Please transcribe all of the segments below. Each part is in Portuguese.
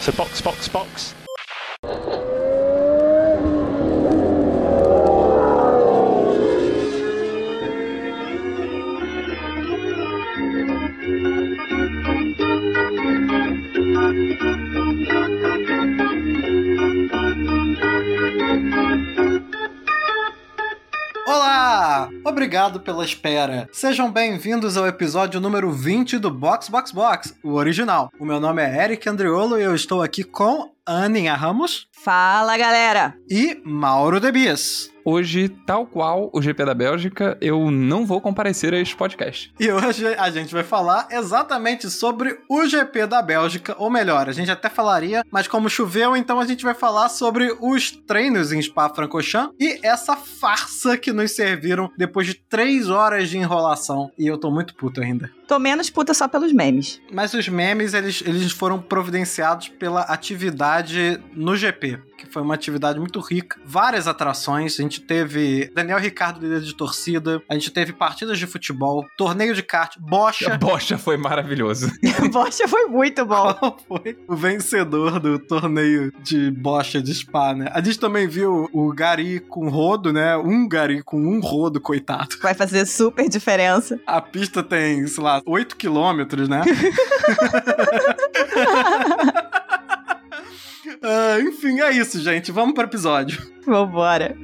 So box, box, box. Obrigado pela espera. Sejam bem-vindos ao episódio número 20 do Box Box Box, o original. O meu nome é Eric Andriolo e eu estou aqui com Aninha Ramos Fala, galera! e Mauro Debias. Hoje, tal qual o GP da Bélgica, eu não vou comparecer a este podcast. E hoje a gente vai falar exatamente sobre o GP da Bélgica, ou melhor, a gente até falaria, mas como choveu, então a gente vai falar sobre os treinos em Spa-Francorchamps e essa farsa que nos serviram depois de três horas de enrolação. E eu tô muito puto ainda. Tô menos puta só pelos memes. Mas os memes, eles, eles foram providenciados pela atividade no GP, que foi uma atividade muito rica. Várias atrações. A gente teve Daniel Ricardo, líder de torcida. A gente teve partidas de futebol, torneio de kart, bocha. A bocha foi maravilhoso. Bocha foi muito bom. Qual foi o vencedor do torneio de bocha de spa, né? A gente também viu o Gari com rodo, né? Um Gari com um rodo, coitado. Vai fazer super diferença. A pista tem, sei lá, 8 quilômetros, né? Ah, enfim, é isso, gente. Vamos pro episódio. Vambora.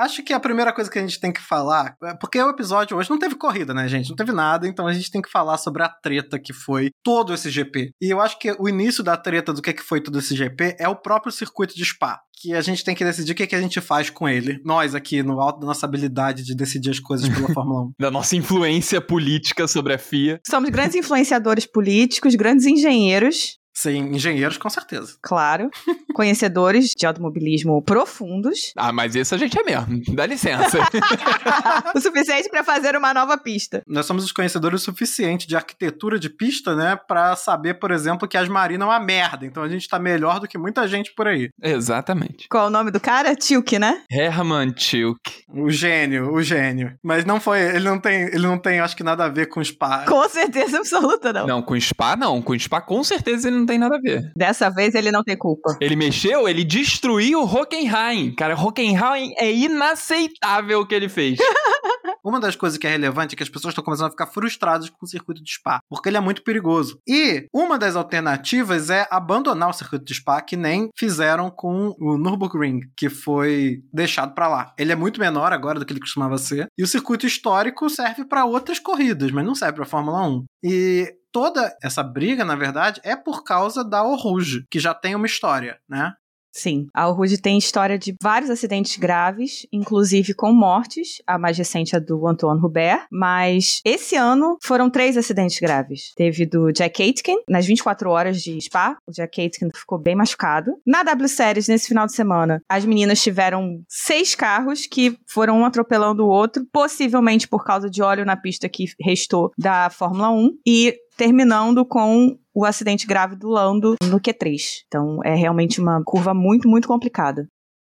Acho que a primeira coisa que a gente tem que falar, é porque o episódio hoje não teve corrida, né, gente? Não teve nada, então a gente tem que falar sobre a treta que foi todo esse GP. E eu acho que o início da treta do que que foi todo esse GP é o próprio circuito de Spa. Que a gente tem que decidir o que, que a gente faz com ele. Nós aqui, no alto da nossa habilidade de decidir as coisas pela Fórmula 1. Da nossa influência política sobre a FIA. Somos grandes influenciadores políticos, grandes engenheiros, Sim, engenheiros, com certeza. claro, conhecedores de automobilismo profundos, Ah, mas isso a gente é mesmo. Dá licença. o suficiente pra fazer uma nova pista. Nós somos os conhecedores o suficiente de arquitetura de pista, né, Pra saber, por exemplo, que as marinas é uma merda. Então a gente tá melhor do que muita gente por aí. Exatamente. Qual é o nome do cara? Tilk, né? Hermann Tilke. O gênio, o gênio. Mas não foi, ele não tem, ele não tem, acho que nada a ver com Spa. Com certeza absoluta, não. Não, com Spa não. Com Spa com certeza ele não tem nada a ver. Dessa vez ele não tem culpa. Ele mexeu, ele destruiu o Hockenheim. Cara, Hockenheim é inaceitável o que ele fez. Uma das coisas que é relevante é que as pessoas estão começando a ficar frustradas com o circuito de Spa, porque ele é muito perigoso. E uma das alternativas é abandonar o circuito de Spa, que nem fizeram com o Nürburgring, que foi deixado pra lá. Ele é muito menor agora do que ele costumava ser, e o circuito histórico serve pra outras corridas, mas não serve pra Fórmula 1. E toda essa briga, na verdade, é por causa da Rouge, que já tem uma história, né? Sim, a Rude tem história de vários acidentes graves, inclusive com mortes. A mais recente é do Antoine Hubert, mas esse ano foram três acidentes graves. Teve do Jack Aitken, nas 24 horas de Spa, o Jack Aitken ficou bem machucado. Na W Series, nesse final de semana, as meninas tiveram seis carros que foram um atropelando o outro, possivelmente por causa de óleo na pista que restou da Fórmula 1, e terminando com o acidente grave do Lando no Q3. Então é realmente uma curva muito, muito complicada.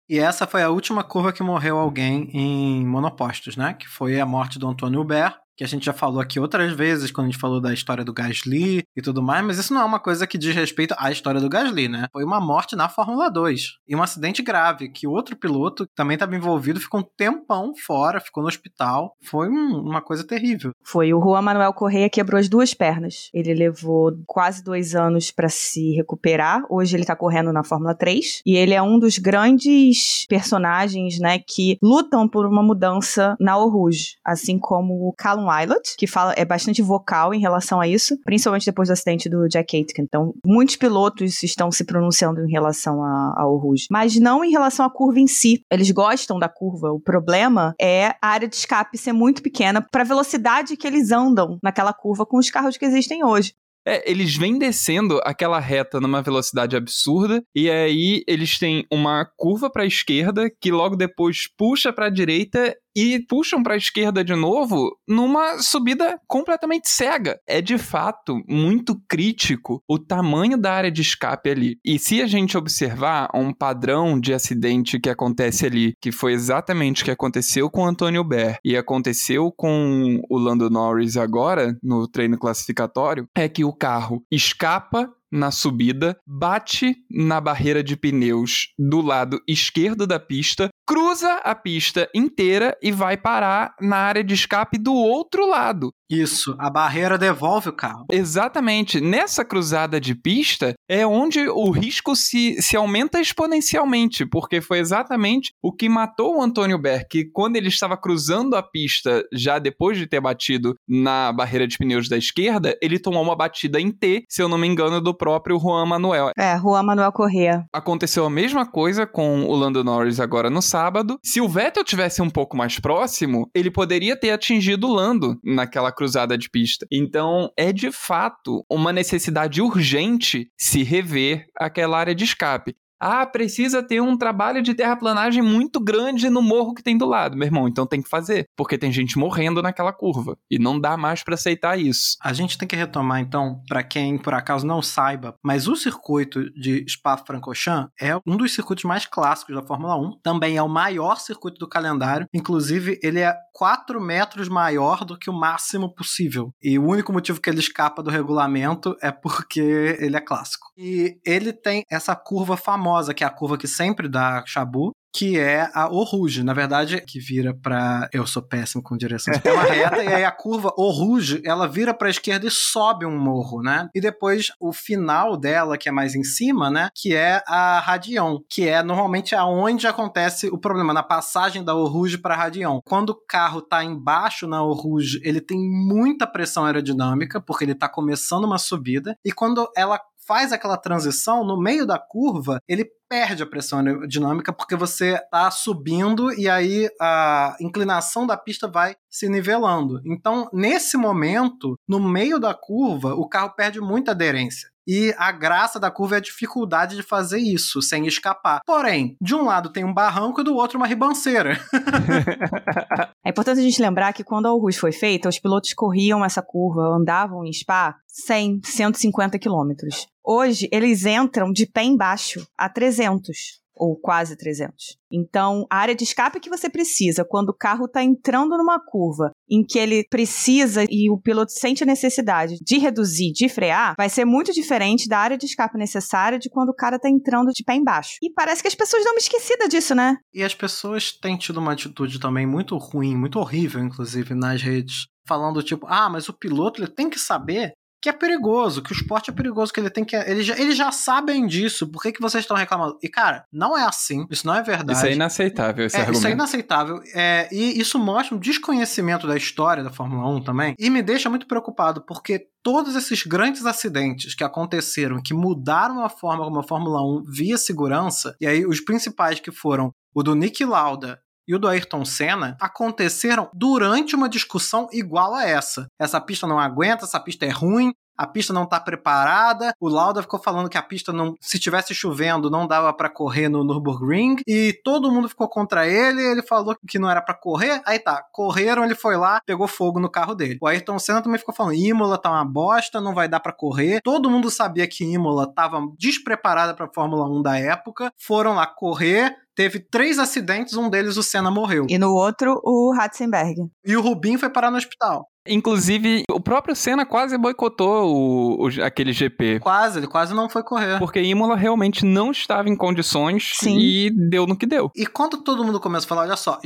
E essa foi a última curva que morreu alguém em monopostos, né? Que foi a morte do Antônio Hubert, que a gente já falou aqui outras vezes, quando a gente falou da história do Gasly e tudo mais, mas isso não é uma coisa que diz respeito à história do Gasly, né? Foi uma morte na Fórmula 2. E um acidente grave, que outro piloto que também estava envolvido, ficou um tempão fora, ficou no hospital. Foi um- uma coisa terrível. Foi o Juan Manuel Correia quebrou as duas pernas. Ele levou quase dois anos para se recuperar. Hoje ele tá correndo na Fórmula 3. E ele é um dos grandes personagens, né, que lutam por uma mudança na Eau Rouge. Assim como o Callum Que fala, é bastante vocal em relação a isso, principalmente depois do acidente do Jack Aitken. Então, muitos pilotos estão se pronunciando em relação ao Rouge, mas não em relação à curva em si. Eles gostam da curva. O problema é a área de escape ser muito pequena para a velocidade que eles andam naquela curva com os carros que existem hoje. É, eles vêm descendo aquela reta numa velocidade absurda e aí eles têm uma curva para a esquerda que logo depois puxa para a direita e puxam para a esquerda de novo numa subida completamente cega. É de fato muito crítico o tamanho da área de escape ali. E se a gente observar um padrão de acidente que acontece ali, que foi exatamente o que aconteceu com o Antônio Ber e aconteceu com o Lando Norris agora no treino classificatório, é que o carro escapa na subida, bate na barreira de pneus do lado esquerdo da pista, cruza a pista inteira e vai parar na área de escape do outro lado. Isso, a barreira devolve o carro. Exatamente. Nessa cruzada de pista é onde o risco se, se aumenta exponencialmente, porque foi exatamente o que matou o Antônio que quando ele estava cruzando a pista, já depois de ter batido na barreira de pneus da esquerda, ele tomou uma batida em T, se eu não me engano, do próprio Juan Manuel. É, Juan Manuel Correa. Aconteceu a mesma coisa com o Lando Norris agora no sábado. Se o Vettel tivesse um pouco mais próximo, ele poderia ter atingido o Lando naquela cruzada de pista. Então, é de fato uma necessidade urgente se rever aquela área de escape. Ah, precisa ter um trabalho de terraplanagem muito grande no morro que tem do lado. Meu irmão, então tem que fazer, porque tem gente morrendo naquela curva e não dá mais para aceitar isso. A gente tem que retomar então, para quem por acaso não saiba, mas o circuito de Spa-Francorchamps é um dos circuitos mais clássicos da Fórmula 1, também é o maior circuito do calendário, inclusive ele é 4 metros maior do que o máximo possível. E o único motivo que ele escapa do regulamento é porque ele é clássico. E ele tem essa curva famosa famosa, que é a curva que sempre dá Chabu, que é a Oruge, na verdade, que vira para eu sou péssimo com direção de tela reta, e aí a curva Oruge, ela vira para a esquerda e sobe um morro, né? E depois o final dela, que é mais em cima, né, que é a Radion, que é normalmente aonde acontece o problema na passagem da Oruge para Radion. Quando o carro tá embaixo na Oruge, ele tem muita pressão aerodinâmica, porque ele tá começando uma subida, e quando ela faz aquela transição, no meio da curva, ele perde a pressão aerodinâmica porque você está subindo e aí a inclinação da pista vai se nivelando. Então, nesse momento, no meio da curva, o carro perde muita aderência. E a graça da curva é a dificuldade de fazer isso, sem escapar. Porém, de um lado tem um barranco e do outro uma ribanceira. é importante a gente lembrar que quando a Aarhus foi feita, os pilotos corriam essa curva, andavam em Spa 100, 150 quilômetros. Hoje, eles entram de pé embaixo a 300 ou quase 300. Então, a área de escape que você precisa quando o carro está entrando numa curva em que ele precisa e o piloto sente a necessidade de reduzir, de frear, vai ser muito diferente da área de escape necessária de quando o cara está entrando de pé embaixo. E parece que as pessoas dão uma esquecida disso, né? E as pessoas têm tido uma atitude também muito ruim, muito horrível, inclusive, nas redes falando tipo, ah, mas o piloto ele tem que saber que é perigoso, que o esporte é perigoso, que ele tem que. Eles já, eles já sabem disso, por que, que vocês estão reclamando? E, cara, não é assim, isso não é verdade. Isso é inaceitável, esse é, argumento. Isso é inaceitável. É, e isso mostra um desconhecimento da história da Fórmula 1 também. E me deixa muito preocupado, porque todos esses grandes acidentes que aconteceram, que mudaram a forma como a Fórmula 1 via segurança, e aí os principais que foram o do Nick Lauda e o do Ayrton Senna aconteceram durante uma discussão igual a essa. Essa pista não aguenta, essa pista é ruim, a pista não tá preparada. O Lauda ficou falando que a pista não, se tivesse chovendo, não dava para correr no Nürburgring e todo mundo ficou contra ele. Ele falou que não era para correr. Aí tá, correram, ele foi lá, pegou fogo no carro dele. O Ayrton Senna também ficou falando: Imola tá uma bosta, não vai dar para correr. Todo mundo sabia que Imola tava despreparada para Fórmula 1 da época. Foram lá correr, teve três acidentes, um deles o Senna morreu. E no outro, o Ratzenberg. E o Rubinho foi parar no hospital. Inclusive, o próprio Senna quase boicotou o, o, aquele GP. Quase, ele quase não foi correr. Porque Imola realmente não estava em condições Sim. e deu no que deu. E quando todo mundo começa a falar, olha só,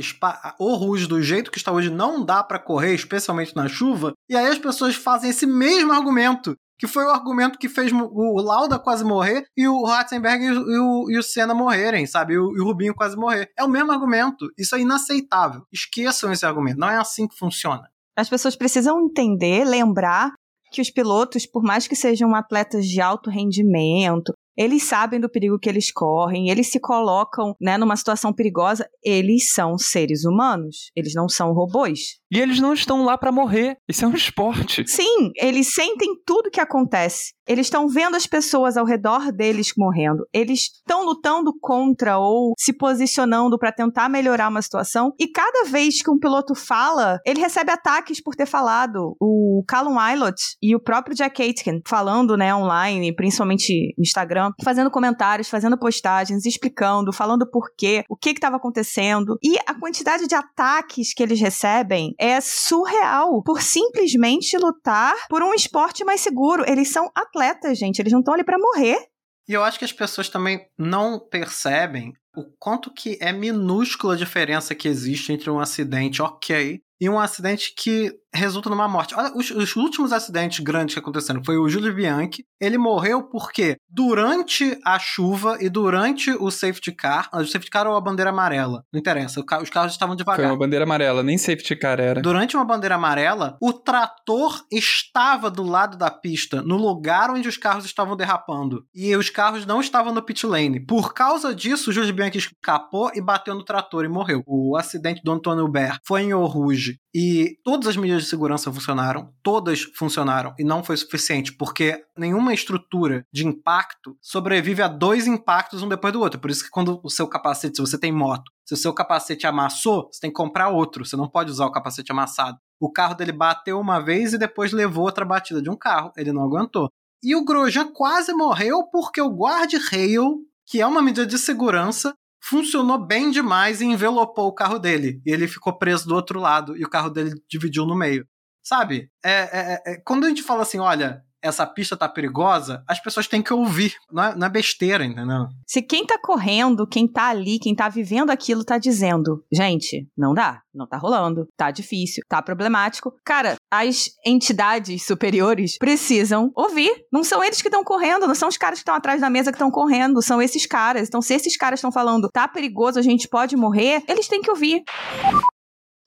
o Rouge do jeito que está hoje não dá para correr, especialmente na chuva, e aí as pessoas fazem esse mesmo argumento que foi o argumento que fez o Lauda quase morrer e o Ratzenberg e o, e o Senna morrerem, sabe? E o, e o Rubinho quase morrer. É o mesmo argumento. Isso é inaceitável. Esqueçam esse argumento. Não é assim que funciona. As pessoas precisam entender, lembrar que os pilotos, por mais que sejam atletas de alto rendimento, eles sabem do perigo que eles correm, eles se colocam, né, numa situação perigosa, eles são seres humanos, eles não são robôs. E eles não estão lá para morrer. Isso é um esporte. Sim, eles sentem tudo que acontece. Eles estão vendo as pessoas ao redor deles morrendo. Eles estão lutando contra ou se posicionando para tentar melhorar uma situação. E cada vez que um piloto fala, ele recebe ataques por ter falado. O Callum Ilott e o próprio Jack Aitken falando, né, online, principalmente no Instagram, fazendo comentários, fazendo postagens, explicando, falando por quê, o que estava acontecendo. E a quantidade de ataques que eles recebem é surreal por simplesmente lutar por um esporte mais seguro. Eles são atletas, gente. Eles não estão ali para morrer. E eu acho que as pessoas também não percebem o quanto que é minúscula a diferença que existe entre um acidente ok e um acidente que resulta numa morte. Olha, os, os, últimos acidentes grandes que aconteceram foi o Júlio Bianchi. Ele morreu porque durante a chuva e durante o safety car, o safety car ou a bandeira amarela, não interessa, os carros estavam devagar. Foi uma bandeira amarela, nem safety car era. Durante uma bandeira amarela, o trator estava do lado da pista, no lugar onde os carros estavam derrapando. E os carros não estavam no pit lane. Por causa disso, o Júlio Bianchi escapou e bateu no trator e morreu. O acidente do Antônio Ber foi em Eau Rouge. E todas as medidas de segurança funcionaram, todas funcionaram e não foi suficiente, porque nenhuma estrutura de impacto sobrevive a dois impactos um depois do outro. Por isso que quando o seu capacete, se você tem moto, se o seu capacete amassou, você tem que comprar outro, você não pode usar o capacete amassado. O carro dele bateu uma vez e depois levou outra batida de um carro, ele não aguentou. E o Grosjean quase morreu porque o guard-rail, que é uma medida de segurança, funcionou bem demais e envelopou o carro dele. E ele ficou preso do outro lado e o carro dele dividiu no meio. Sabe? É, é, é, quando a gente fala assim, olha, essa pista tá perigosa, as pessoas têm que ouvir. Não é, não é besteira, entendeu? Se quem tá correndo, quem tá ali, quem tá vivendo aquilo, tá dizendo, gente, não dá, não tá rolando, tá difícil, tá problemático. Cara, as entidades superiores precisam ouvir. Não são eles que estão correndo, não são os caras que estão atrás da mesa que estão correndo, são esses caras. Então, se esses caras estão falando, tá perigoso, a gente pode morrer, eles têm que ouvir.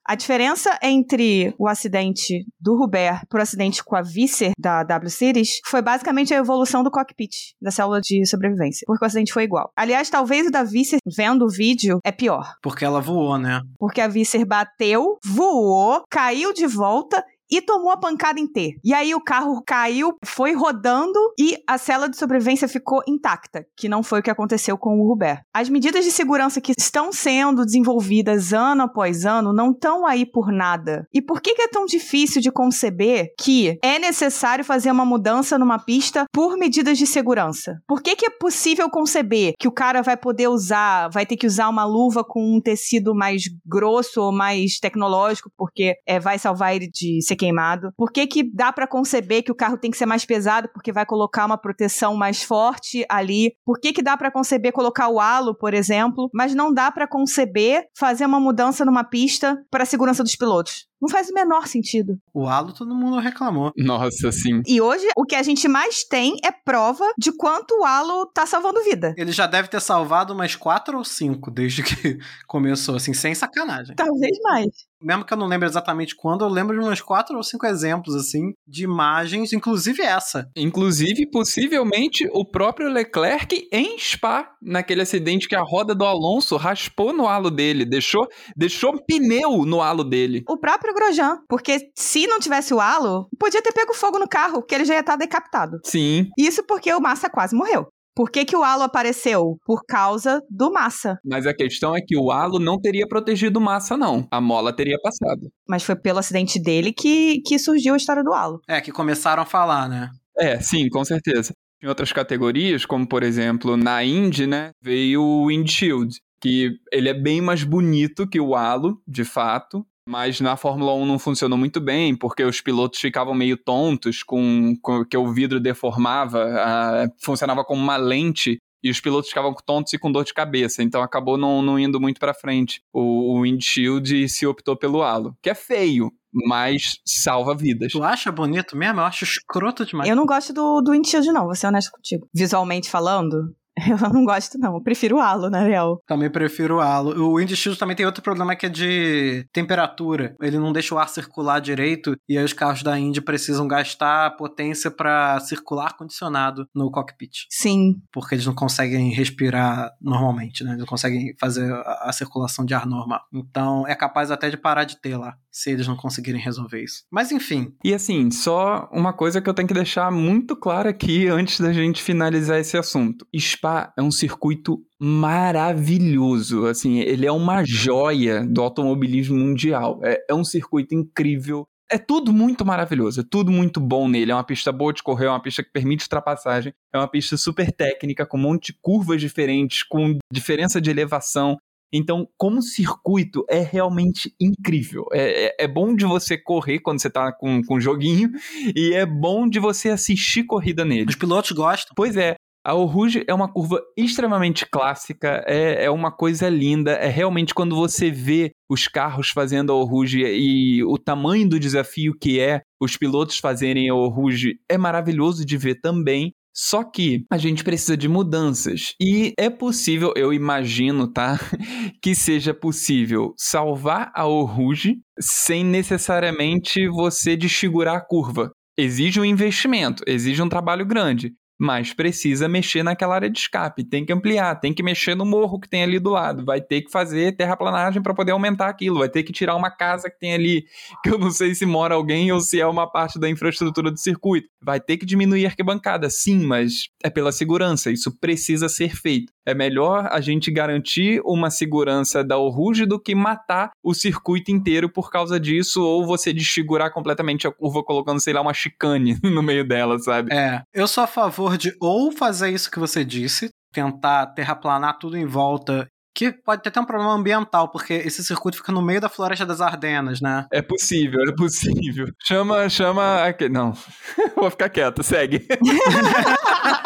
A diferença entre o acidente do Hubert pro acidente com a Visser da W Series foi basicamente a evolução do cockpit, da célula de sobrevivência. Porque o acidente foi igual. Aliás, talvez o da Visser, vendo o vídeo, é pior. Porque ela voou, né? Porque a Visser bateu, voou, caiu de volta e tomou a pancada em T. E aí o carro caiu, foi rodando e a cela de sobrevivência ficou intacta, que não foi o que aconteceu com o Hubert. As medidas de segurança que estão sendo desenvolvidas ano após ano não estão aí por nada. E por que, que é tão difícil de conceber que é necessário fazer uma mudança numa pista por medidas de segurança? Por que, que é possível conceber que o cara vai poder usar, vai ter que usar uma luva com um tecido mais grosso ou mais tecnológico, porque é, vai salvar ele de ser queimado? Por que, que dá para conceber que o carro tem que ser mais pesado porque vai colocar uma proteção mais forte ali? Por que, que dá para conceber colocar o halo, por exemplo, mas não dá para conceber fazer uma mudança numa pista para a segurança dos pilotos? Não faz o menor sentido. O halo todo mundo reclamou. Nossa, sim. E hoje o que a gente mais tem é prova de quanto o halo tá salvando vida. Ele já deve ter salvado umas quatro ou cinco desde que começou, assim, sem sacanagem. Talvez mais. Mesmo que eu não lembre exatamente quando, eu lembro de uns quatro ou cinco exemplos, assim, de imagens, inclusive essa. Inclusive, possivelmente, o próprio Leclerc em Spa, naquele acidente que a roda do Alonso raspou no halo dele, deixou, deixou um pneu no halo dele. O próprio Grosjean, porque se não tivesse o halo, podia ter pego fogo no carro, que ele já ia estar decapitado. Sim. Isso porque o Massa quase morreu. Por que, que o halo apareceu? Por causa do Massa. Mas a questão é que o halo não teria protegido o Massa, não. A mola teria passado. Mas foi pelo acidente dele que, que surgiu a história do halo. É, que começaram a falar, né? É, sim, com certeza. Em outras categorias, como por exemplo na Indy, né, veio o Windshield, que ele é bem mais bonito que o halo, de fato, mas na Fórmula 1 não funcionou muito bem, porque os pilotos ficavam meio tontos com, com que o vidro deformava, a, funcionava como uma lente e os pilotos ficavam tontos e com dor de cabeça, então acabou não, não indo muito para frente. O, o windshield se optou pelo halo, que é feio, mas salva vidas. Tu acha bonito mesmo? Eu acho escroto demais. Eu não gosto do, do windshield não, vou ser honesto contigo. Visualmente falando, Eu não gosto, não. Eu prefiro o halo, na real. Também prefiro o halo. O Indy Shield também tem outro problema que é de temperatura. Ele não deixa o ar circular direito e aí os carros da Indy precisam gastar potência para circular ar-condicionado no cockpit. Sim. Porque eles não conseguem respirar normalmente, né? Eles não conseguem fazer a, a circulação de ar normal. Então é capaz até de parar de ter lá, se eles não conseguirem resolver isso. Mas enfim. E assim, só uma coisa que eu tenho que deixar muito clara aqui antes da gente finalizar esse assunto. Spa é um circuito maravilhoso, assim, ele é uma joia do automobilismo mundial. É, é um circuito incrível, é tudo muito maravilhoso, é tudo muito bom nele. É uma pista boa de correr, é uma pista que permite ultrapassagem, é uma pista super técnica, com um monte de curvas diferentes, com diferença de elevação. Então, como circuito, é realmente incrível. É, é, é bom de você correr quando você tá com, com joguinho, e é bom de você assistir corrida nele. Os pilotos gostam. Pois é, a Rouge é uma curva extremamente clássica, é, é uma coisa linda, é realmente quando você vê os carros fazendo a Rouge e o tamanho do desafio que é os pilotos fazerem a Rouge é maravilhoso de ver também. Só que a gente precisa de mudanças. E é possível, eu imagino, tá? Que seja possível salvar a Rouge sem necessariamente você desfigurar a curva. Exige um investimento, exige um trabalho grande mas precisa mexer naquela área de escape, tem que ampliar, tem que mexer no morro que tem ali do lado, vai ter que fazer terraplanagem para poder aumentar aquilo, vai ter que tirar uma casa que tem ali, que eu não sei se mora alguém ou se é uma parte da infraestrutura do circuito, vai ter que diminuir a arquibancada, sim, mas é pela segurança, isso precisa ser feito. É melhor a gente garantir uma segurança da Oruge do que matar o circuito inteiro por causa disso, ou você desfigurar completamente a curva colocando, sei lá, uma chicane no meio dela, sabe? É, eu sou a favor de ou fazer isso que você disse, tentar terraplanar tudo em volta que pode ter até um problema ambiental, porque esse circuito fica no meio da floresta das Ardenas, né? É possível, é possível. Chama, chama. Não, vou ficar quieto, segue.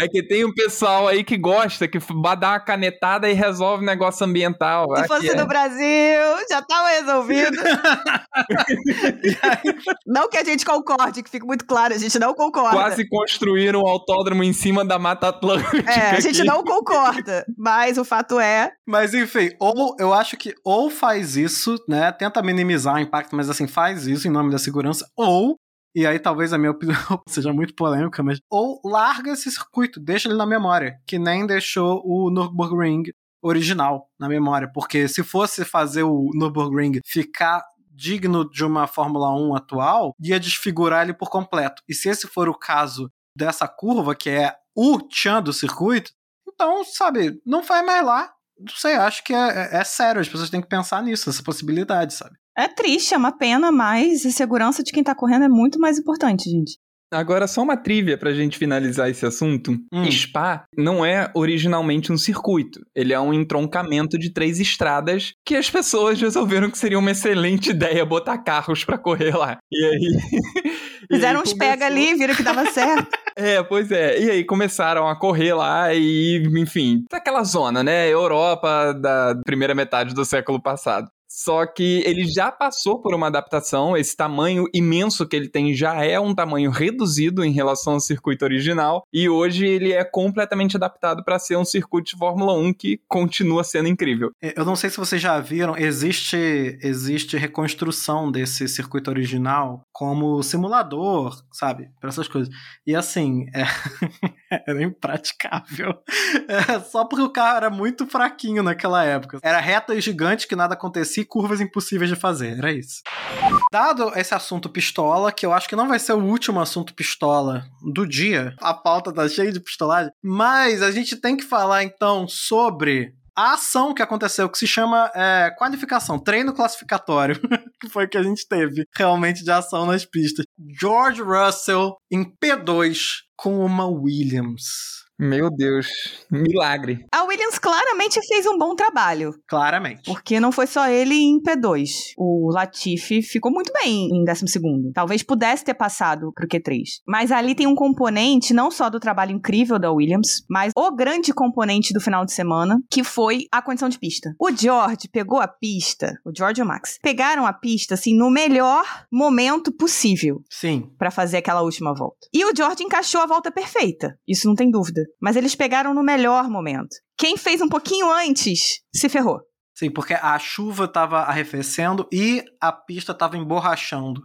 É que tem um pessoal aí que gosta, que dá uma canetada e resolve negócio ambiental. Se fosse no é. Brasil, já tava resolvido. não que a gente concorde, que fique muito claro, a gente não concorda. Quase construíram um autódromo em cima da Mata Atlântica. É, a gente aqui. não concorda, mas o fato é... Mas enfim, ou eu acho que ou faz isso, né, tenta minimizar o impacto, mas assim, faz isso em nome da segurança, ou e aí talvez a minha opinião seja muito polêmica, mas ou larga esse circuito, deixa ele na memória, que nem deixou o Nürburgring original na memória, porque se fosse fazer o Nürburgring ficar digno de uma Fórmula 1 atual, ia desfigurar ele por completo. E se esse for o caso dessa curva, que é o tchan do circuito, então, sabe, não vai mais lá. Não sei, acho que é, é, é sério, as pessoas têm que pensar nisso, essa possibilidade, sabe? É triste, é uma pena, mas a segurança de quem tá correndo é muito mais importante, gente. Agora, só uma trivia pra gente finalizar esse assunto. Hum. Spa não é originalmente um circuito. Ele é um entroncamento de três estradas que as pessoas resolveram que seria uma excelente ideia botar carros para correr lá. E aí. Fizeram uns pega ali, viram que dava certo. É, pois é. E aí começaram a correr lá e, enfim, aquela zona, né? Europa da primeira metade do século passado. Só que ele já passou por uma adaptação, esse tamanho imenso que ele tem já é um tamanho reduzido em relação ao circuito original, e hoje ele é completamente adaptado para ser um circuito de Fórmula 1 que continua sendo incrível. É, eu não sei se vocês já viram, existe existe reconstrução desse circuito original como simulador, sabe? Para essas coisas. E assim, é, era impraticável. É, só porque o carro era muito fraquinho naquela época. Era reta gigante que nada acontecia e curvas impossíveis de fazer. Era isso. Dado esse assunto pistola, que eu acho que não vai ser o último assunto pistola do dia, a pauta tá cheia de pistolagem, mas a gente tem que falar então sobre a ação que aconteceu, que se chama é, qualificação, treino classificatório, que foi que a gente teve realmente de ação nas pistas. George Russell em P2 com uma Williams. Meu Deus, milagre. A Williams claramente fez um bom trabalho. Claramente. Porque não foi só ele em P2. O Latifi ficou muito bem em 12. Talvez pudesse ter passado pro Q3. Mas ali tem um componente, não só do trabalho incrível da Williams, mas o grande componente do final de semana, que foi a condição de pista. O George pegou a pista, o George e o Max, pegaram a pista, assim, no melhor momento possível. Sim. para fazer aquela última volta. E o George encaixou a volta perfeita. Isso não tem dúvida. Mas eles pegaram no melhor momento. Quem fez um pouquinho antes se ferrou. Sim, porque a chuva estava arrefecendo e a pista estava emborrachando.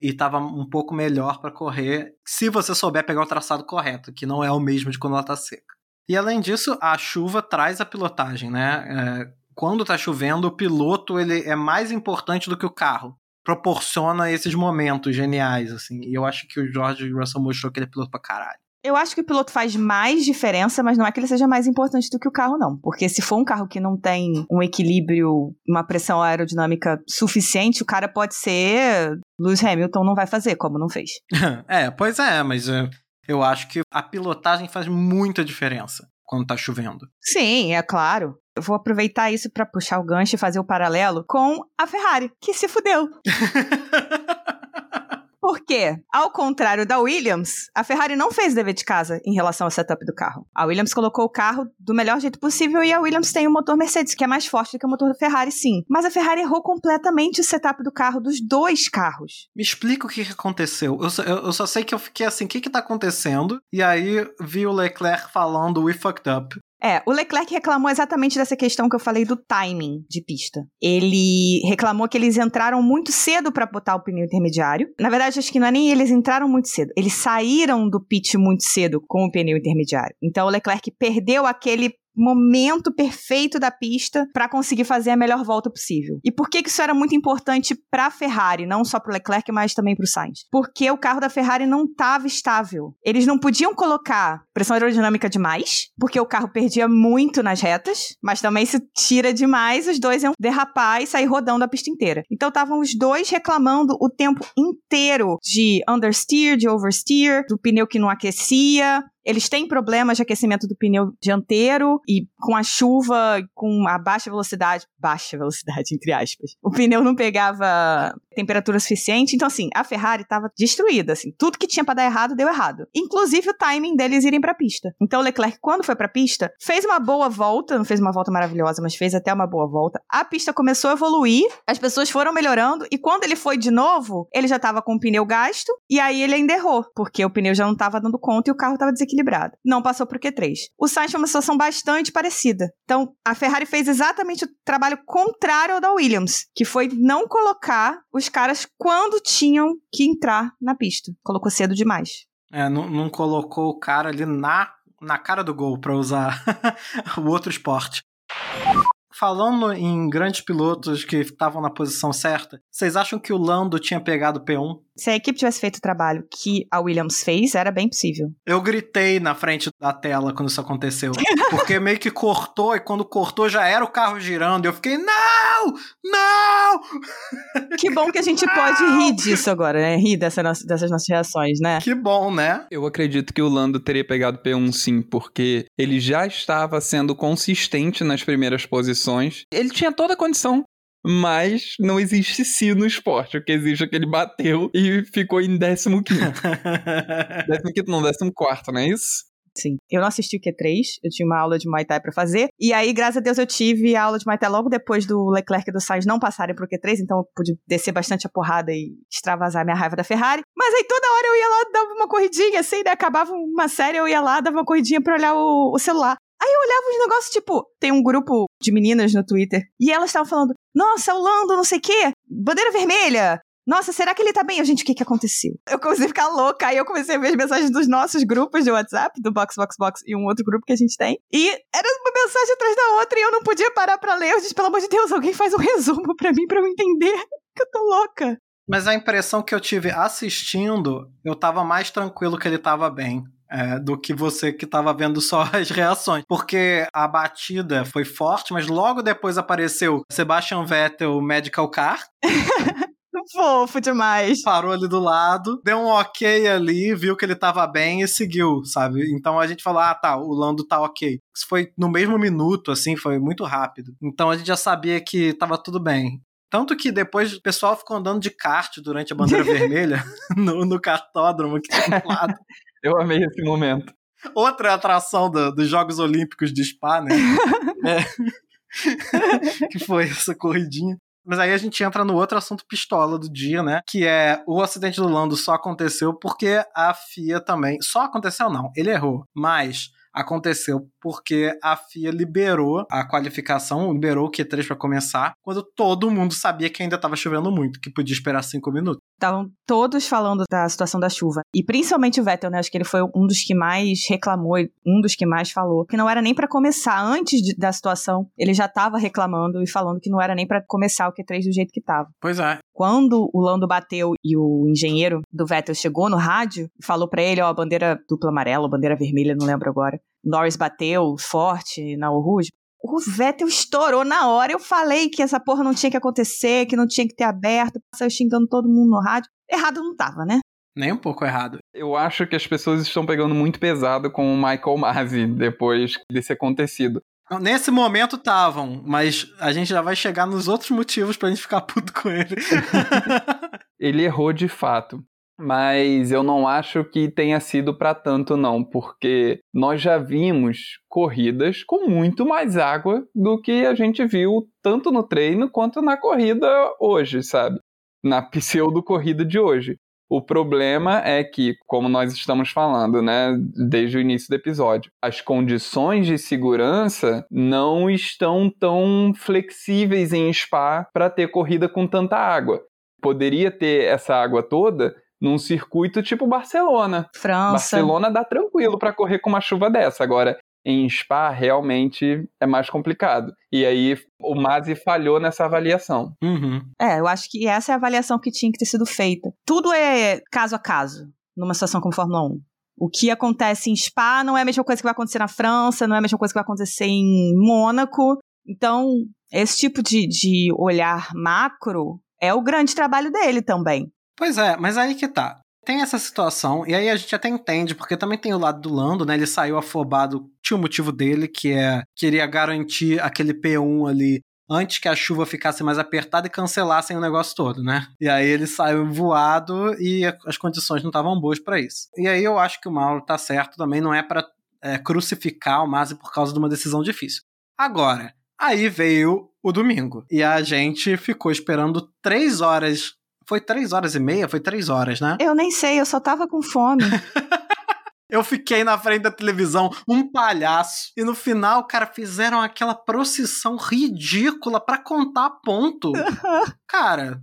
E estava um pouco melhor para correr, se você souber pegar o traçado correto, que não é o mesmo de quando ela está seca. E além disso, a chuva traz a pilotagem, né? É, quando está chovendo, o piloto ele é mais importante do que o carro. Proporciona esses momentos geniais, assim. E eu acho que o George Russell mostrou que ele é piloto pra caralho. Eu acho que o piloto faz mais diferença, mas não é que ele seja mais importante do que o carro, não. Porque se for um carro que não tem um equilíbrio, uma pressão aerodinâmica suficiente, o cara pode ser. Lewis Hamilton não vai fazer, como não fez. é, pois é, mas é, eu acho que a pilotagem faz muita diferença quando tá chovendo. Sim, é claro. Eu vou aproveitar isso para puxar o gancho e fazer o paralelo com a Ferrari, que se fudeu. Porque, ao contrário da Williams, a Ferrari não fez dever de casa em relação ao setup do carro. A Williams colocou o carro do melhor jeito possível e a Williams tem o um motor Mercedes, que é mais forte do que o motor da Ferrari, sim. Mas a Ferrari errou completamente o setup do carro, dos dois carros. Me explica o que, aconteceu. Eu só, eu, eu só, sei que eu fiquei assim, o que que tá acontecendo? E aí vi o Leclerc falando, we fucked up. É, o Leclerc reclamou exatamente dessa questão que eu falei do timing de pista. Ele reclamou que eles entraram muito cedo para botar o pneu intermediário. Na verdade, acho que não é nem eles entraram muito cedo, eles saíram do pit muito cedo com o pneu intermediário. Então o Leclerc perdeu aquele momento perfeito da pista para conseguir fazer a melhor volta possível. E por que, isso era muito importante para a Ferrari, não só para o Leclerc, mas também para o Sainz? Porque o carro da Ferrari não estava estável. Eles não podiam colocar pressão aerodinâmica demais, porque o carro perdia muito nas retas, mas também se tira demais, os dois iam derrapar e sair rodando a pista inteira. Então estavam os dois reclamando o tempo inteiro de understeer, de oversteer, do pneu que não aquecia, eles têm problemas de aquecimento do pneu dianteiro e com a chuva, com a baixa velocidade, baixa velocidade entre aspas, o pneu não pegava temperatura suficiente. Então assim, a Ferrari estava destruída, assim, tudo que tinha para dar errado deu errado, inclusive o timing deles irem para a pista. Então o Leclerc quando foi para a pista, fez uma boa volta, não fez uma volta maravilhosa, mas fez até uma boa volta. A pista começou a evoluir, as pessoas foram melhorando e quando ele foi de novo, ele já estava com o pneu gasto e aí ele ainda errou, porque o pneu já não estava dando conta e o carro estava desequilibrado equilibrada. Não passou pro Q3. O Sainz foi uma situação bastante parecida. Então, a Ferrari fez exatamente o trabalho contrário ao da Williams, que foi não colocar os caras quando tinham que entrar na pista. Colocou cedo demais. É, não, não colocou o cara ali na, na cara do gol para usar o outro esporte. Falando em grandes pilotos que estavam na posição certa, vocês acham que o Lando tinha pegado P1? Se a equipe tivesse feito o trabalho que a Williams fez, era bem possível. Eu gritei na frente da tela quando isso aconteceu. Porque meio que cortou, e quando cortou já era o carro girando. E eu fiquei, não! Não! Que bom que a gente não! pode rir disso agora, né? Rir dessa nossa, dessas nossas reações, né? Que bom, né? Eu acredito que o Lando teria pegado P1 sim, porque ele já estava sendo consistente nas primeiras posições. Ele tinha toda a condição mas não existe si no esporte. O que existe é que ele bateu e ficou em 15 quinto. 15 quinto não, 14 não é isso? Sim. Eu não assisti o Q3, eu tinha uma aula de Muay Thai pra fazer. E aí, graças a Deus, eu tive a aula de Muay Thai logo depois do Leclerc e do Sainz não passarem pro Q3, então eu pude descer bastante a porrada e extravasar minha raiva da Ferrari. Mas aí toda hora eu ia lá, dava uma corridinha, assim, né? Acabava uma série, eu ia lá, dava uma corridinha pra olhar o, o celular. Aí eu olhava os negócios, tipo, tem um grupo de meninas no Twitter, e elas estavam falando, nossa, o Lando, não sei o quê, bandeira vermelha, nossa, será que ele tá bem? Eu, gente, o que que aconteceu? Eu comecei a ficar louca, aí eu comecei a ver as mensagens dos nossos grupos de WhatsApp, do Box Box Box e um outro grupo que a gente tem. E era uma mensagem atrás da outra e eu não podia parar pra ler. Eu disse, pelo amor de Deus, alguém faz um resumo pra mim, pra eu entender que eu tô louca. Mas a impressão que eu tive assistindo, eu tava mais tranquilo que ele tava bem é, do que você que estava vendo só as reações. Porque a batida foi forte, mas logo depois apareceu Sebastian Vettel Medical Car. Fofo demais. Parou ali do lado, deu um ok ali, viu que ele tava bem e seguiu, sabe? Então a gente falou: ah, tá, o Lando tá ok. Isso foi no mesmo minuto, assim, foi muito rápido. Então a gente já sabia que tava tudo bem. Tanto que depois o pessoal ficou andando de kart durante a bandeira vermelha no, no cartódromo que tinha do lado. Eu amei esse momento. Outra atração do, dos Jogos Olímpicos de Spa, né? é. que foi essa corridinha. Mas aí a gente entra no outro assunto pistola do dia, né? Que é o acidente do Lando só aconteceu porque a FIA também. Só aconteceu, não. Ele errou. Mas aconteceu porque a FIA liberou a qualificação, liberou o Q3 para começar, quando todo mundo sabia que ainda estava chovendo muito, que podia esperar cinco minutos. Estavam todos falando da situação da chuva. E principalmente o Vettel, né? Acho que ele foi um dos que mais reclamou, um dos que mais falou. Que não era nem para começar. Antes de, da situação, ele já tava reclamando e falando que não era nem para começar o Q3 do jeito que tava. Pois é. Quando o Lando bateu e o engenheiro do Vettel chegou no rádio e falou para ele, ó, bandeira dupla amarela, bandeira vermelha, não lembro agora. Norris bateu forte na Rouge. O Vettel estourou na hora. Eu falei que essa porra não tinha que acontecer, que não tinha que ter aberto. Saiu xingando todo mundo no rádio. Errado não tava, né? Nem um pouco errado. Eu acho que as pessoas estão pegando muito pesado com o Michael Masi depois desse acontecido. Nesse momento estavam, mas a gente já vai chegar nos outros motivos pra gente ficar puto com ele. ele errou de fato. Mas eu não acho que tenha sido para tanto, não, porque nós já vimos corridas com muito mais água do que a gente viu tanto no treino quanto na corrida hoje, sabe? Na pseudo corrida de hoje. O problema é que, como nós estamos falando, né, desde o início do episódio, as condições de segurança não estão tão flexíveis em Spa para ter corrida com tanta água. Poderia ter essa água toda num circuito tipo Barcelona. França. Barcelona dá tranquilo para correr com uma chuva dessa. Agora, em Spa realmente é mais complicado. E aí o Masi falhou nessa avaliação. Uhum. É, eu acho que essa é a avaliação que tinha que ter sido feita. Tudo é caso a caso numa situação como Fórmula 1. O que acontece em Spa não é a mesma coisa que vai acontecer na França, não é a mesma coisa que vai acontecer em Mônaco. Então, esse tipo de, de olhar macro é o grande trabalho dele também. Pois é, mas aí que tá. Tem essa situação, e aí a gente até entende, porque também tem o lado do Lando, né? Ele saiu afobado, tinha o motivo dele, que é queria garantir aquele P1 ali antes que a chuva ficasse mais apertada e cancelassem o negócio todo, né? E aí ele saiu voado e as condições não estavam boas para isso. E aí eu acho que o Mauro tá certo também, não é para é, crucificar o Masi por causa de uma decisão difícil. Agora, aí veio o domingo e a gente ficou esperando três horas foi três horas e meia? Foi três horas, né? Eu nem sei, eu só tava com fome. Eu fiquei na frente da televisão, um palhaço. E no final, cara, fizeram aquela procissão ridícula para contar ponto. cara,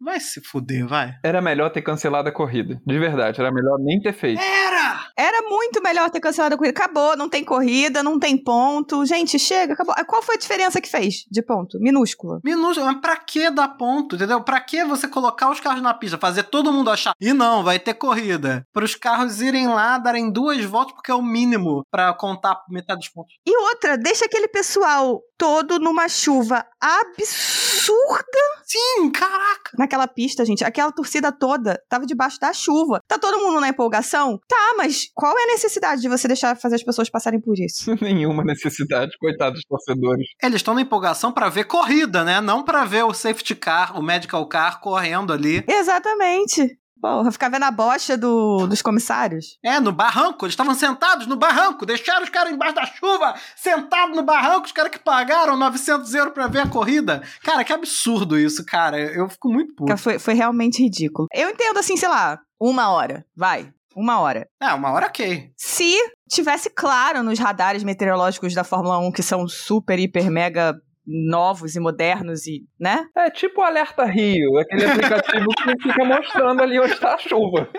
Vai se fuder, vai. Era melhor ter cancelado a corrida. De verdade, era melhor nem ter feito. Era! Era muito melhor ter cancelado a corrida. Acabou, não tem corrida, não tem ponto. Gente, chega, acabou. Qual foi a diferença que fez de ponto? Minúscula. Minúscula. Mas pra que dar ponto, entendeu? Pra que você colocar os carros na pista? Fazer todo mundo achar. E não, vai ter corrida. Para os carros irem lá, darem duas voltas, porque é o mínimo para contar metade dos pontos. E outra, deixa aquele pessoal todo numa chuva absurda. Sim, caraca. Naquela pista, gente, aquela torcida toda tava debaixo da chuva. Tá todo mundo na empolgação? Tá, mas qual é a necessidade de você deixar fazer as pessoas passarem por isso? Nenhuma necessidade, coitados torcedores. Eles estão na empolgação para ver corrida, né? Não para ver o safety car, o medical car correndo ali. Exatamente. Porra, ficar vendo a bocha do, dos comissários. É, no barranco. Eles estavam sentados no barranco. Deixaram os caras embaixo da chuva, sentados no barranco. Os caras que pagaram 900 euros pra ver a corrida. Cara, que absurdo isso, cara. Eu fico muito puto. Foi, foi realmente ridículo. Eu entendo assim, sei lá, uma hora. Vai. Uma hora. É, uma hora ok. Se tivesse claro nos radares meteorológicos da Fórmula 1 que são super, hiper, mega novos e modernos e, né? É tipo o Alerta Rio, aquele aplicativo que fica mostrando ali onde está a chuva.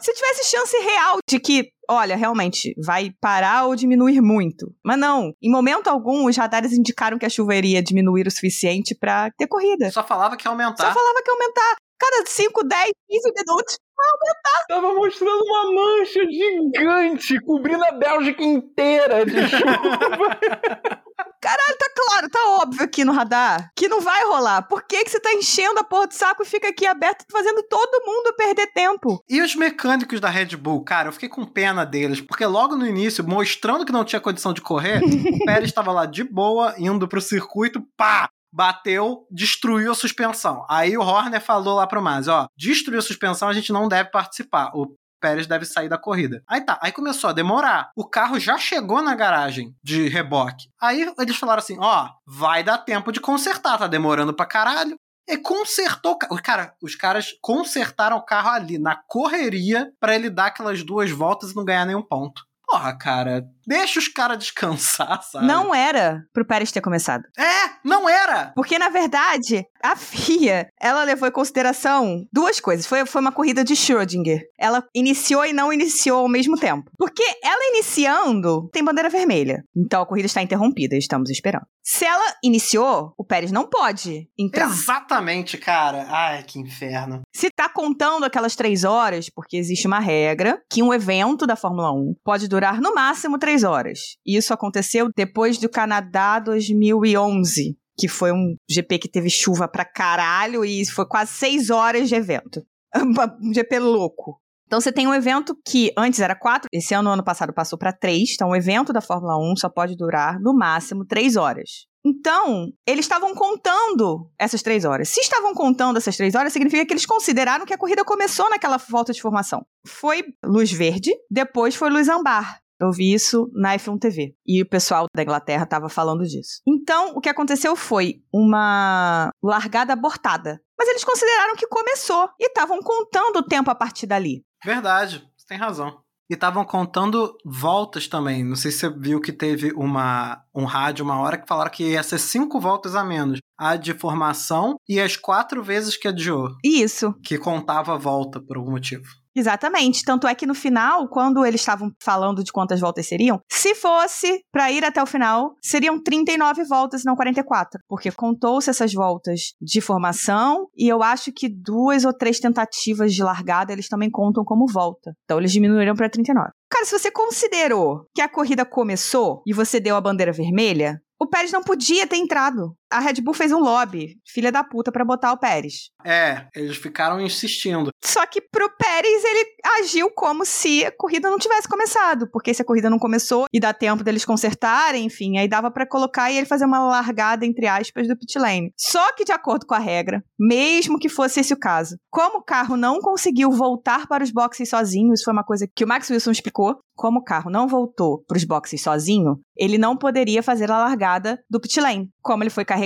Se tivesse chance real de que, olha, realmente vai parar ou diminuir muito. Mas não, em momento algum os radares indicaram que a chuva iria diminuir o suficiente para ter corrida. Só falava que ia aumentar. Só falava que ia aumentar. Cada 5, 10, 15 minutos vai aumentar. Tava mostrando uma mancha gigante cobrindo a Bélgica inteira de chuva. Caralho, tá claro, tá óbvio aqui no radar que não vai rolar. Por que, que você tá enchendo a porra do saco e fica aqui aberto fazendo todo mundo perder tempo? E os mecânicos da Red Bull, cara, eu fiquei com pena deles, porque logo no início, mostrando que não tinha condição de correr, o Pérez estava lá de boa, indo pro circuito, pá! bateu, destruiu a suspensão. Aí o Horner falou lá pro Masi, ó, destruiu a suspensão, a gente não deve participar. O Pérez deve sair da corrida. Aí tá, aí começou a demorar. O carro já chegou na garagem de reboque. Aí eles falaram assim: ó, vai dar tempo de consertar, tá demorando pra caralho. E consertou. Cara, os caras consertaram o carro ali, na correria, para ele dar aquelas duas voltas e não ganhar nenhum ponto. Porra, cara, deixa os caras descansar, sabe? Não era pro Pérez ter começado. É, não era! Porque, na verdade, a FIA, ela levou em consideração duas coisas. Foi, foi uma corrida de Schrödinger. Ela iniciou e não iniciou ao mesmo tempo. Porque ela iniciando, tem bandeira vermelha. Então a corrida está interrompida, estamos esperando. Se ela iniciou, o Pérez não pode entrar. Exatamente, cara. Ai, que inferno. Se tá contando aquelas três horas, porque existe uma regra que um evento da Fórmula 1 pode durar no máximo três horas. E isso aconteceu depois do Canadá 2011 que foi um GP que teve chuva pra caralho e foi quase seis horas de evento. Um GP louco. Então você tem um evento que antes era quatro, esse ano, ano passado, passou para três. Então o evento da Fórmula 1 só pode durar no máximo três horas. Então, eles estavam contando essas três horas. Se estavam contando essas três horas, significa que eles consideraram que a corrida começou naquela volta de formação. Foi luz verde, depois foi luz ambar. Eu vi isso na F1 TV. E o pessoal da Inglaterra estava falando disso. Então, o que aconteceu foi uma largada abortada. Mas eles consideraram que começou e estavam contando o tempo a partir dali. Verdade, você tem razão. E estavam contando voltas também. Não sei se você viu que teve uma, um rádio uma hora que falaram que ia ser cinco voltas a menos. A de formação e as quatro vezes que adiou. Isso. Que contava a volta por algum motivo. Exatamente. Tanto é que no final, quando eles estavam falando de quantas voltas seriam, se fosse para ir até o final, seriam 39 voltas e não 44. Porque contou-se essas voltas de formação e eu acho que duas ou três tentativas de largada eles também contam como volta. Então eles diminuíram para 39. Cara, se você considerou que a corrida começou e você deu a bandeira vermelha, o Pérez não podia ter entrado. A Red Bull fez um lobby, filha da puta, para botar o Pérez. É, eles ficaram insistindo. Só que pro Pérez, ele agiu como se a corrida não tivesse começado. Porque se a corrida não começou e dá tempo deles consertarem, enfim, aí dava para colocar e ele fazer uma largada, entre aspas, do pit lane. Só que, de acordo com a regra, mesmo que fosse esse o caso, como o carro não conseguiu voltar para os boxes sozinho, isso foi uma coisa que o Max Wilson explicou, como o carro não voltou para os boxes sozinho, ele não poderia fazer a largada do pit lane. Como ele foi carregado,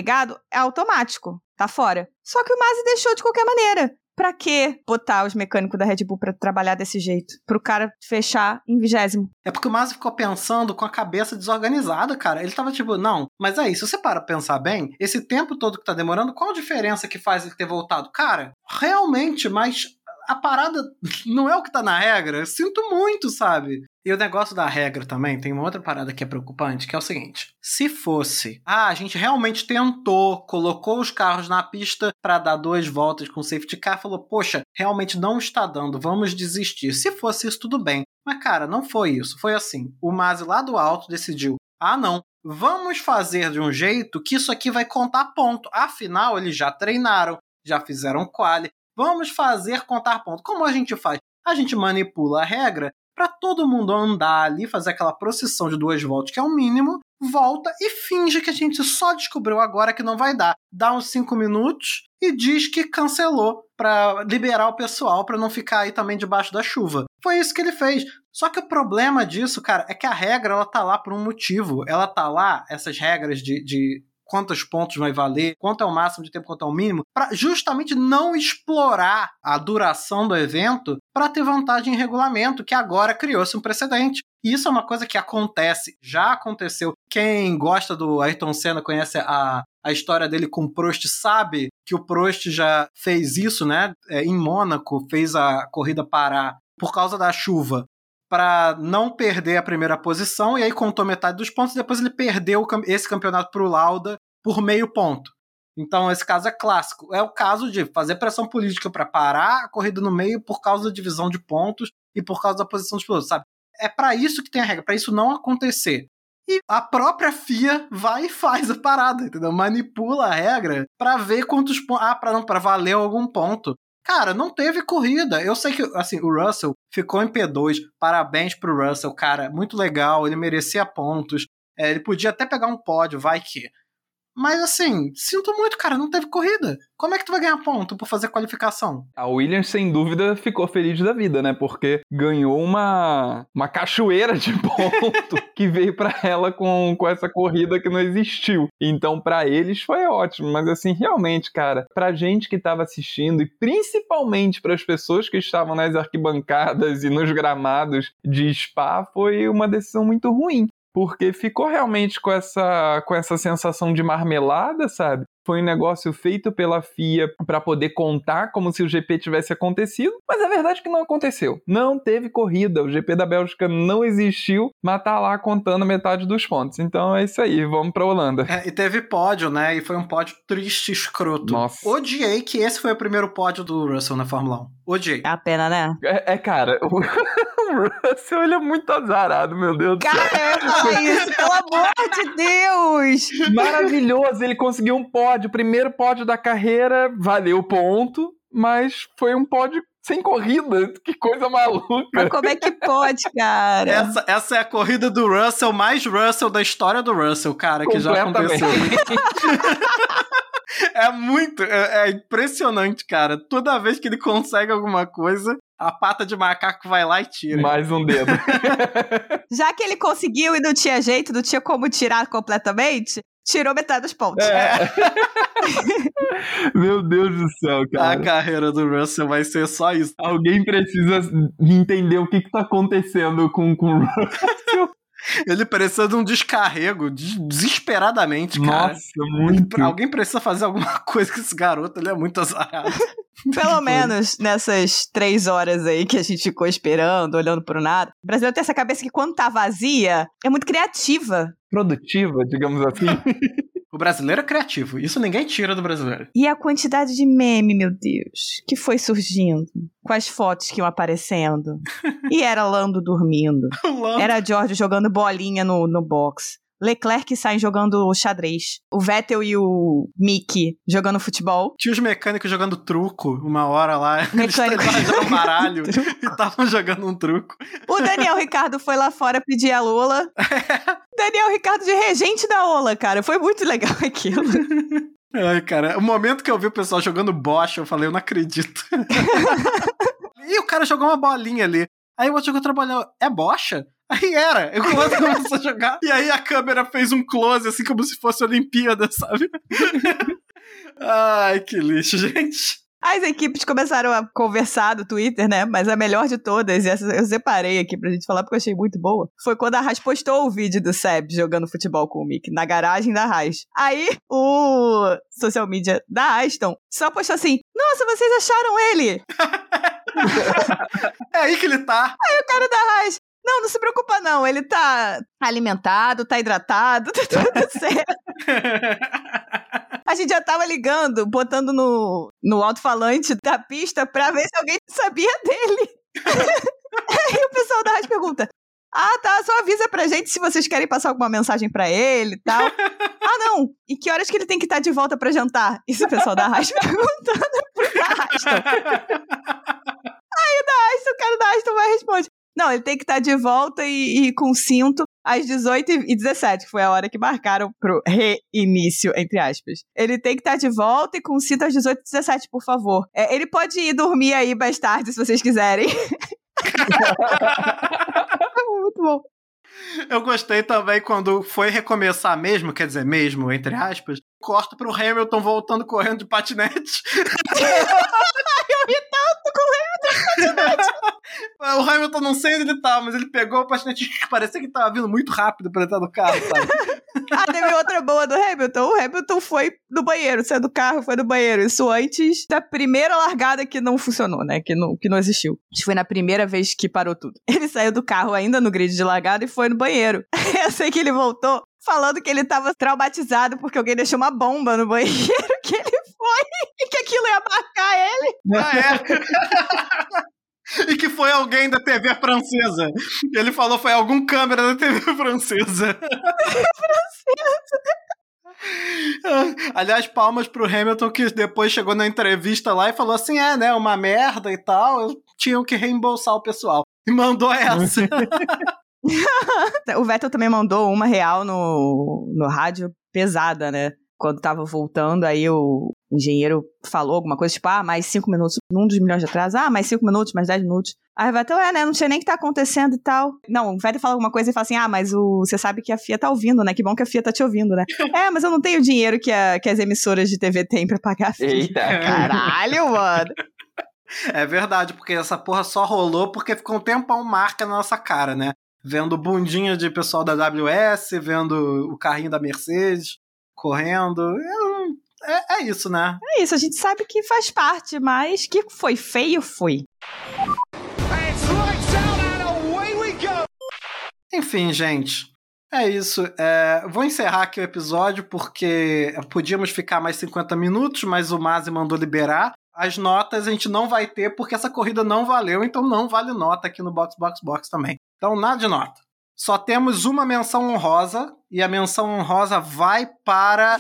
é automático, tá fora. Só que o Masi deixou de qualquer maneira. Pra que botar os mecânicos da Red Bull pra trabalhar desse jeito? Pro cara fechar em vigésimo. É porque o Masi ficou pensando com a cabeça desorganizada, cara. Ele tava tipo, não, mas aí, se você para pensar bem, esse tempo todo que tá demorando, qual a diferença que faz ele ter voltado? Cara, realmente, mas a parada não é o que tá na regra. Eu sinto muito, sabe? E o negócio da regra também tem uma outra parada que é preocupante, que é o seguinte: se fosse, ah, a gente realmente tentou, colocou os carros na pista para dar duas voltas com safety car, falou, poxa, realmente não está dando, vamos desistir. Se fosse isso, tudo bem. Mas, cara, não foi isso. Foi assim: o Masi lá do alto decidiu, ah, não, vamos fazer de um jeito que isso aqui vai contar ponto. Afinal, eles já treinaram, já fizeram quali. Vamos fazer contar ponto. Como a gente faz? A gente manipula a regra para todo mundo andar ali, fazer aquela procissão de duas voltas, que é o mínimo, volta e finge que a gente só descobriu agora que não vai dar. Dá uns cinco minutos e diz que cancelou para liberar o pessoal para não ficar aí também debaixo da chuva. Foi isso que ele fez. Só que o problema disso, cara, é que a regra ela tá lá por um motivo. Ela tá lá, essas regras de, de quantos pontos vai valer, quanto é o máximo de tempo, quanto é o mínimo, para justamente não explorar a duração do evento para ter vantagem em regulamento, que agora criou-se um precedente. E isso é uma coisa que acontece, já aconteceu. Quem gosta do Ayrton Senna, conhece a, a história dele com o Prost, sabe que o Prost já fez isso, né? É, em Mônaco, fez a corrida parar por causa da chuva para não perder a primeira posição e aí contou metade dos pontos. Depois ele perdeu esse campeonato para o Lauda por meio ponto. Então esse caso é clássico. É o caso de fazer pressão política para parar a corrida no meio por causa da divisão de pontos e por causa da posição dos pilotos, sabe? É para isso que tem a regra, para isso não acontecer. E a própria FIA vai e faz a parada, entendeu? Manipula a regra para ver quantos pontos. Ah, para não para valer algum ponto. Cara, não teve corrida. Eu sei que, assim, o Russell ficou em P2. Parabéns pro Russell, cara. Muito legal. Ele merecia pontos. É, ele podia até pegar um pódio, vai que. Mas assim, sinto muito, cara, não teve corrida. Como é que tu vai ganhar ponto por fazer qualificação? A Williams, sem dúvida, ficou feliz da vida, né? Porque ganhou uma, uma cachoeira de ponto que veio para ela com, com essa corrida que não existiu. Então, para eles foi ótimo. Mas, assim, realmente, cara, pra gente que tava assistindo e principalmente para as pessoas que estavam nas arquibancadas e nos gramados de Spa, foi uma decisão muito ruim porque ficou realmente com essa, com essa sensação de marmelada, sabe? Foi um negócio feito pela FIA para poder contar como se o GP tivesse acontecido, mas a verdade é que não aconteceu. Não teve corrida, o GP da Bélgica não existiu, mas tá lá contando metade dos pontos. Então é isso aí, vamos pra Holanda. É, e teve pódio, né? E foi um pódio triste, escroto. Nossa. Odiei que esse foi o primeiro pódio do Russell na Fórmula 1. Odiei. É a pena, né? É, é cara, o Russell ele é muito azarado, meu Deus do céu. Cara, ia falar isso, pelo amor de Deus! Maravilhoso, ele conseguiu um pódio, primeiro pódio da carreira, valeu ponto, mas foi um pódio sem corrida, que coisa maluca. Mas como é que pode, cara? Essa, essa é a corrida do Russell mais Russell da história do Russell, cara, que já aconteceu. É muito, é, é impressionante, cara. Toda vez que ele consegue alguma coisa, a pata de macaco vai lá e tira. Mais um dedo. Já que ele conseguiu e não tinha jeito, não tinha como tirar completamente, tirou metade dos pontos. É. Meu Deus do céu, A cara. carreira do Russell vai ser só isso. Alguém precisa entender o que, que tá acontecendo com, com o Russell. Ele precisa de um descarrego des- desesperadamente, cara. Nossa, muito. Alguém precisa fazer alguma coisa com esse garoto, ele é muito azarado. Pelo menos nessas três horas aí que a gente ficou esperando, olhando pro nada. O brasileiro tem essa cabeça que quando tá vazia, é muito criativa. Produtiva, digamos assim. O brasileiro é criativo, isso ninguém tira do brasileiro. E a quantidade de meme, meu Deus, que foi surgindo. Com as fotos que iam aparecendo. E era Lando dormindo. Lando- Era George jogando bolinha no, no box. Leclerc sai jogando xadrez. O Vettel e o Mickey jogando futebol. Tinha os mecânicos jogando truco uma hora lá. Eles Mecânico. estavam jogando baralho e estavam jogando um truco. O Daniel Ricardo foi lá fora pedir a Lola. Daniel Ricardo de regente da Ola, cara. Foi muito legal aquilo. Ai, cara, o momento que eu vi o pessoal jogando bocha, eu falei, eu não acredito. e o cara jogou uma bolinha ali. Aí o outro jogou trabalhou, é bocha? Aí era. Eu quando começou a jogar. E aí a câmera fez um close, assim, como se fosse Olimpíada, sabe? Ai, que lixo, gente. As equipes começaram a conversar no Twitter, né? Mas a melhor de todas, e essa eu separei aqui pra gente falar porque eu achei muito boa, foi quando a Haas postou o vídeo do Seb jogando futebol com o Mick na garagem da Haas. Aí o social media da Aston só postou assim: Nossa, vocês acharam ele? É aí que ele tá. o cara da Haas. Não, não se preocupa não, ele tá alimentado, tá hidratado, tá tudo certo. A gente já tava ligando, botando no, no alto-falante da pista pra ver se alguém sabia dele. Aí o pessoal da rádio pergunta: Ah, tá, só avisa pra gente se vocês querem passar alguma mensagem pra ele e tal. ah, não. E que horas que ele tem que estar de volta pra jantar? Isso o pessoal da rádio perguntando pro Aston. Aí o Aston, o cara da Aston vai responder. Não, ele tem que estar de volta e, e com cinto às 18 e 17, que foi a hora que marcaram pro reinício, entre aspas. Ele tem que estar de volta e com cinto às 18 e 17, por favor. É, ele pode ir dormir aí mais tarde, se vocês quiserem. Muito bom. Eu gostei também quando foi recomeçar mesmo, quer dizer, mesmo, entre aspas, corta pro Hamilton voltando correndo de patinete. Eu ri tanto com O Hamilton não sei onde ele tava, mas ele pegou o patinete que parecia que tava vindo muito rápido pra entrar no carro, sabe? Ah, teve outra boa do Hamilton. O Hamilton foi no banheiro, saiu do carro, foi no banheiro. Isso antes da primeira largada que não funcionou, né? Que não, que não existiu. Que foi na primeira vez que parou tudo. Ele saiu do carro ainda no grid de largada e foi no banheiro. Eu sei que ele voltou falando que ele tava traumatizado porque alguém deixou uma bomba no banheiro que ele foi e que aquilo ia marcar ele. Ah, é? E que foi alguém da TV francesa. Ele falou foi algum câmera da TV francesa. Aliás, palmas pro Hamilton que depois chegou na entrevista lá e falou assim: é, né, uma merda e tal, tinham que reembolsar o pessoal. E mandou essa. O Vettel também mandou uma real no, no rádio pesada, né? quando tava voltando, aí o engenheiro falou alguma coisa, tipo, ah, mais cinco minutos, num dos milhões de atrás, ah, mais cinco minutos, mais dez minutos. Aí vai, então é, né, não sei nem o que tá acontecendo e tal. Não, o Vettel fala alguma coisa e fala assim, ah, mas o, você sabe que a FIA tá ouvindo, né, que bom que a FIA tá te ouvindo, né. é, mas eu não tenho o dinheiro que, a, que as emissoras de TV têm pra pagar a FIA. Eita. Caralho, mano. É verdade, porque essa porra só rolou porque ficou um tempão marca na nossa cara, né? Vendo bundinha de pessoal da WS, vendo o carrinho da Mercedes correndo. É, é isso, né? É isso, a gente sabe que faz parte, mas que foi feio, foi. Enfim, gente. É isso. É, vou encerrar aqui o episódio porque podíamos ficar mais 50 minutos, mas o Mazi mandou liberar. As notas a gente não vai ter porque essa corrida não valeu, então não vale nota aqui no Box Box Box também. Então nada de nota. Só temos uma menção honrosa e a menção honrosa vai para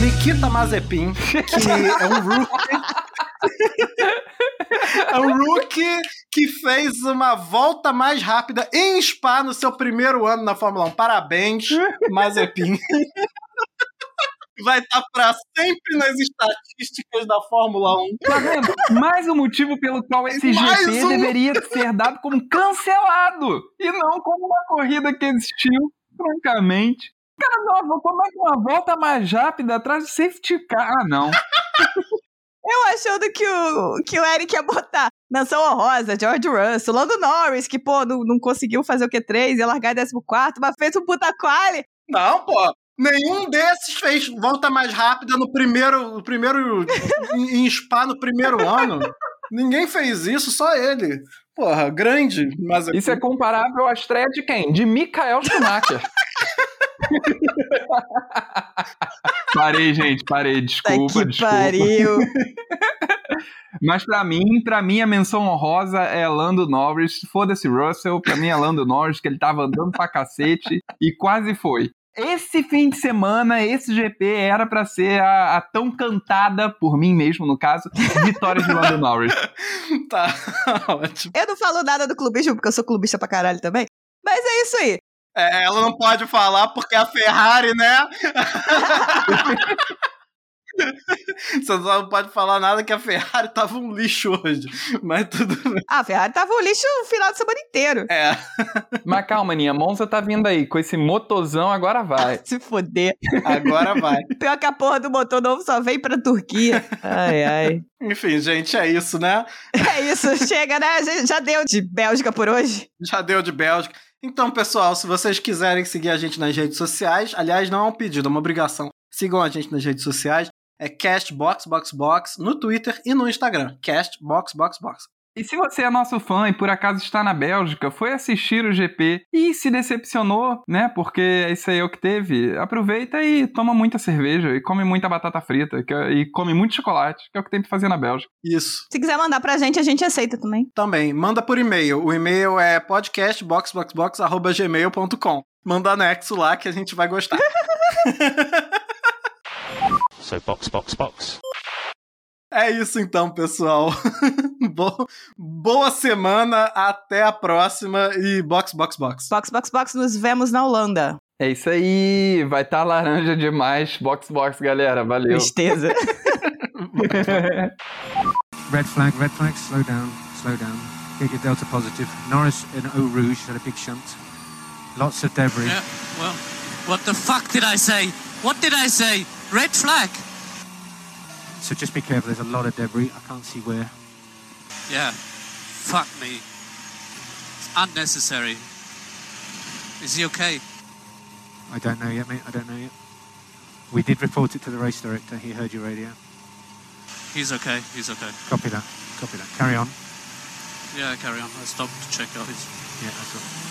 Nikita Mazepin, que é um rookie. é um rookie que fez uma volta mais rápida em Spa no seu primeiro ano na Fórmula 1. Parabéns, Mazepin vai estar para sempre nas estatísticas da Fórmula 1. Tá vendo? Mais um motivo pelo qual esse Mais GP um... deveria ser dado como cancelado e não como uma corrida que existiu, francamente. Cara, nova, como é que uma volta mais rápida atrás do safety car? Ah, não. Eu achando que o, que o Eric ia botar Nação Honrosa, George Russell, Lando Norris, que, pô, não, não conseguiu fazer o Q3, ia largar em 14, mas fez um puta quali. Não, pô. Nenhum desses fez volta mais rápida no primeiro, no primeiro em Spa no primeiro ano. Ninguém fez isso, só ele. Porra, grande. Mas isso é comparável à estreia de quem? De Michael Schumacher. parei, gente, parei. Desculpa, que desculpa. Pariu. Mas para mim, para mim a menção honrosa é Lando Norris. Foda-se Russell, para mim é Lando Norris, que ele tava andando pra cacete e quase foi. Esse fim de semana, esse GP era para ser a, a, tão cantada por mim mesmo, no caso, vitória de Lando Norris. tá, ótimo. Eu não falo nada do clubismo, porque eu sou clubista pra caralho também. Mas é isso aí. É, ela não pode falar porque a Ferrari, né? Você só não pode falar nada que a Ferrari tava um lixo hoje. Mas tudo bem. Ah, a Ferrari tava um lixo o final de semana inteiro. É. Mas calma, Ninha. Monza tá vindo aí. Com esse motozão, agora vai. Se foder. Agora vai. Pior que a porra do motor novo só vem pra Turquia. Ai, ai. Enfim, gente, é isso, né? É isso. Chega, né? Já deu de Bélgica por hoje? Já deu de Bélgica. Então, pessoal, se vocês quiserem seguir a gente nas redes sociais, aliás, não é um pedido, é uma obrigação. Sigam a gente nas redes sociais é CastBoxBoxBox no Twitter e no Instagram. CastBoxBoxBox. E se você é nosso fã e por acaso está na Bélgica, foi assistir o GP e se decepcionou, né? Porque isso aí é o que teve, aproveita e toma muita cerveja e come muita batata frita é, e come muito chocolate, que é o que tem pra fazer na Bélgica. Isso. Se quiser mandar pra gente, a gente aceita também. Também. Manda por e-mail. O e-mail é podcastboxboxbox.gmail.com. Manda anexo lá que a gente vai gostar. So box, box, box. É isso então, pessoal. Boa semana, até a próxima e box, box, box. Box, box, box, nos vemos na Holanda. É isso aí, vai estar tá laranja demais. Box, box, galera, valeu. Tristeza. red flag, red flag, slow down, slow down. Get your delta positive. Norris in Eau Rouge had a big shunt. Lots of debris. Yeah, well, what the fuck did I say? What did I say? Red flag. So just be careful. There's a lot of debris. I can't see where. Yeah. Fuck me. It's unnecessary. Is he okay? I don't know yet, mate. I don't know yet. We did report it to the race director. He heard your radio. He's okay. He's okay. Copy that. Copy that. Carry on. Yeah, carry on. I stopped to check out his. Yeah, that's all.